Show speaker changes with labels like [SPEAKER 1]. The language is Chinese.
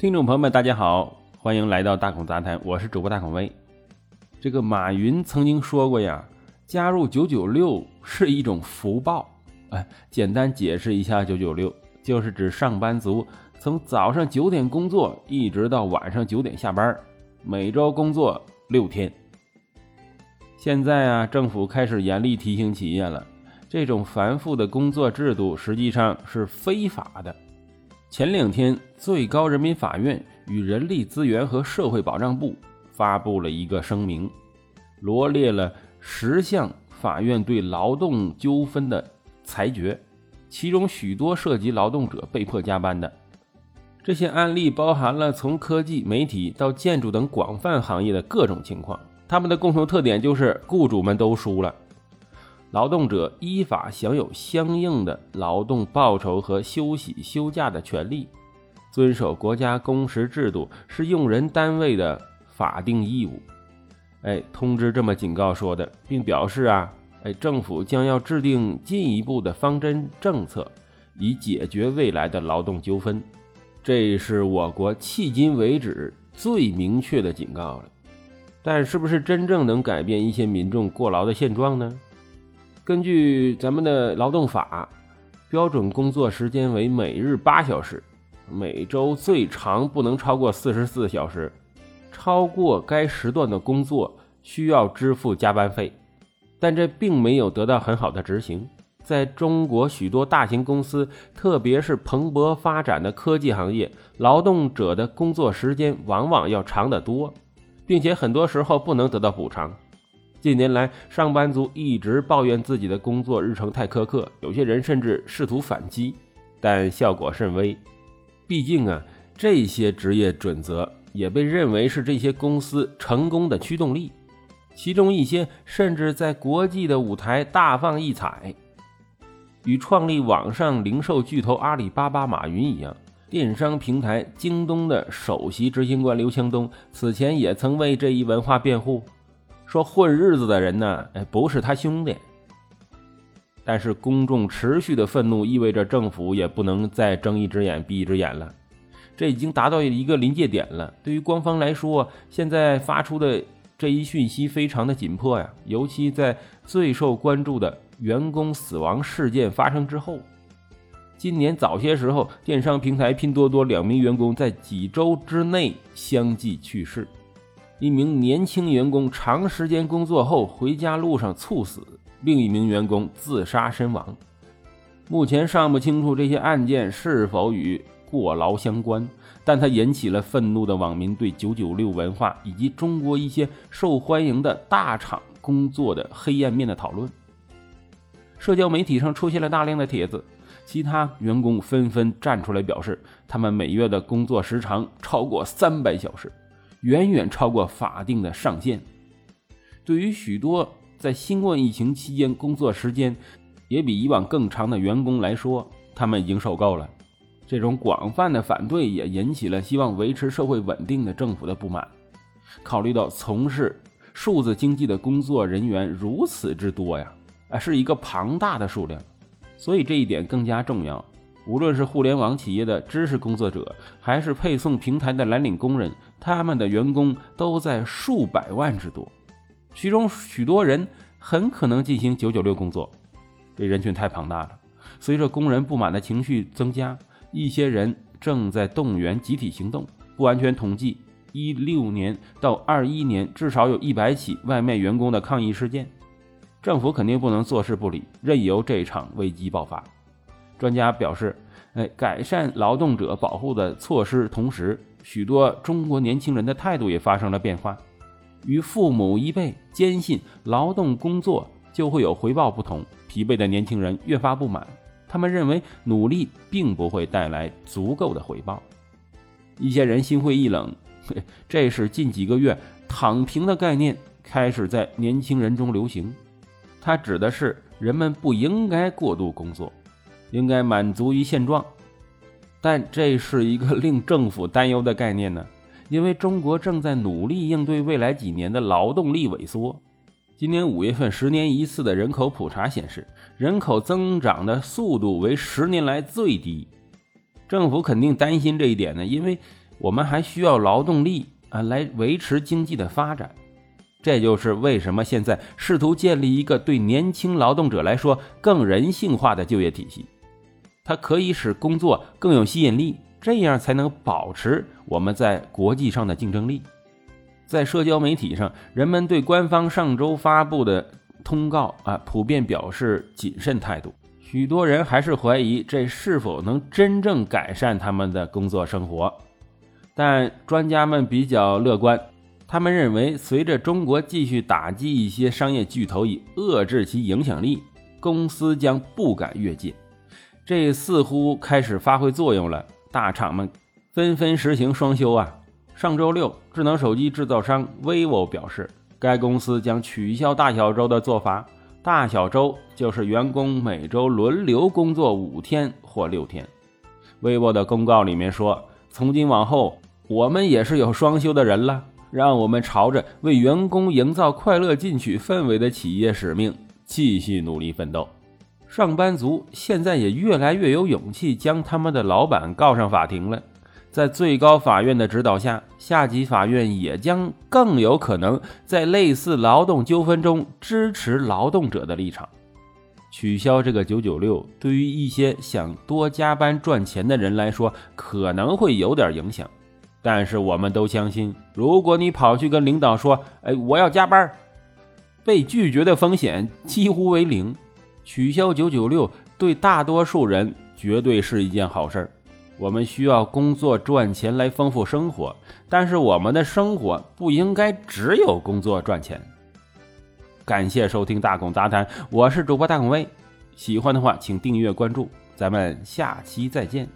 [SPEAKER 1] 听众朋友们，大家好，欢迎来到大孔杂谈，我是主播大孔威。这个马云曾经说过呀，加入九九六是一种福报。哎，简单解释一下，九九六就是指上班族从早上九点工作，一直到晚上九点下班，每周工作六天。现在啊，政府开始严厉提醒企业了，这种繁复的工作制度实际上是非法的。前两天，最高人民法院与人力资源和社会保障部发布了一个声明，罗列了十项法院对劳动纠纷的裁决，其中许多涉及劳动者被迫加班的。这些案例包含了从科技、媒体到建筑等广泛行业的各种情况，他们的共同特点就是雇主们都输了。劳动者依法享有相应的劳动报酬和休息休假的权利，遵守国家工时制度是用人单位的法定义务。哎，通知这么警告说的，并表示啊，哎，政府将要制定进一步的方针政策，以解决未来的劳动纠纷。这是我国迄今为止最明确的警告了。但是不是真正能改变一些民众过劳的现状呢？根据咱们的劳动法，标准工作时间为每日八小时，每周最长不能超过四十四小时。超过该时段的工作需要支付加班费，但这并没有得到很好的执行。在中国许多大型公司，特别是蓬勃发展的科技行业，劳动者的工作时间往往要长得多，并且很多时候不能得到补偿。近年来，上班族一直抱怨自己的工作日程太苛刻，有些人甚至试图反击，但效果甚微。毕竟啊，这些职业准则也被认为是这些公司成功的驱动力，其中一些甚至在国际的舞台大放异彩。与创立网上零售巨头阿里巴巴马云一样，电商平台京东的首席执行官刘强东此前也曾为这一文化辩护。说混日子的人呢，哎，不是他兄弟。但是公众持续的愤怒意味着政府也不能再睁一只眼闭一只眼了，这已经达到一个临界点了。对于官方来说，现在发出的这一讯息非常的紧迫呀，尤其在最受关注的员工死亡事件发生之后。今年早些时候，电商平台拼多多两名员工在几周之内相继去世。一名年轻员工长时间工作后回家路上猝死，另一名员工自杀身亡。目前尚不清楚这些案件是否与过劳相关，但它引起了愤怒的网民对“九九六”文化以及中国一些受欢迎的大厂工作的黑暗面的讨论。社交媒体上出现了大量的帖子，其他员工纷纷站出来表示，他们每月的工作时长超过三百小时。远远超过法定的上限。对于许多在新冠疫情期间工作时间也比以往更长的员工来说，他们已经受够了。这种广泛的反对也引起了希望维持社会稳定的政府的不满。考虑到从事数字经济的工作人员如此之多呀，啊，是一个庞大的数量，所以这一点更加重要。无论是互联网企业的知识工作者，还是配送平台的蓝领工人，他们的员工都在数百万之多，其中许多人很可能进行九九六工作。这人群太庞大了。随着工人不满的情绪增加，一些人正在动员集体行动。不完全统计，一六年到二一年至少有一百起外卖员工的抗议事件。政府肯定不能坐视不理，任由这场危机爆发。专家表示，哎，改善劳动者保护的措施同时，许多中国年轻人的态度也发生了变化。与父母一辈坚信劳动工作就会有回报不同，疲惫的年轻人越发不满。他们认为努力并不会带来足够的回报。一些人心灰意冷，这是近几个月“躺平”的概念开始在年轻人中流行。它指的是人们不应该过度工作。应该满足于现状，但这是一个令政府担忧的概念呢，因为中国正在努力应对未来几年的劳动力萎缩。今年五月份十年一次的人口普查显示，人口增长的速度为十年来最低。政府肯定担心这一点呢，因为我们还需要劳动力啊来维持经济的发展。这就是为什么现在试图建立一个对年轻劳动者来说更人性化的就业体系，它可以使工作更有吸引力，这样才能保持我们在国际上的竞争力。在社交媒体上，人们对官方上周发布的通告啊，普遍表示谨慎态度。许多人还是怀疑这是否能真正改善他们的工作生活，但专家们比较乐观。他们认为，随着中国继续打击一些商业巨头以遏制其影响力，公司将不敢越界。这似乎开始发挥作用了。大厂们纷纷实行双休啊！上周六，智能手机制造商 vivo 表示，该公司将取消大小周的做法。大小周就是员工每周轮流工作五天或六天。vivo 的公告里面说，从今往后，我们也是有双休的人了。让我们朝着为员工营造快乐进取氛围的企业使命继续努力奋斗。上班族现在也越来越有勇气将他们的老板告上法庭了。在最高法院的指导下，下级法院也将更有可能在类似劳动纠纷中支持劳动者的立场。取消这个九九六，对于一些想多加班赚钱的人来说，可能会有点影响。但是我们都相信，如果你跑去跟领导说：“哎，我要加班”，被拒绝的风险几乎为零。取消九九六对大多数人绝对是一件好事儿。我们需要工作赚钱来丰富生活，但是我们的生活不应该只有工作赚钱。感谢收听大孔杂谈，我是主播大孔威。喜欢的话，请订阅关注，咱们下期再见。